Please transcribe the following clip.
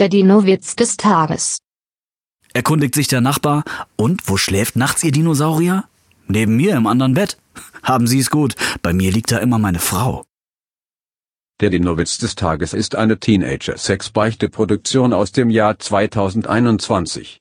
Der Dino-Witz des Tages. Erkundigt sich der Nachbar. Und wo schläft nachts Ihr Dinosaurier? Neben mir im anderen Bett. Haben Sie es gut. Bei mir liegt da immer meine Frau. Der Dinowitz des Tages ist eine Teenager-Sex-Beichte-Produktion aus dem Jahr 2021.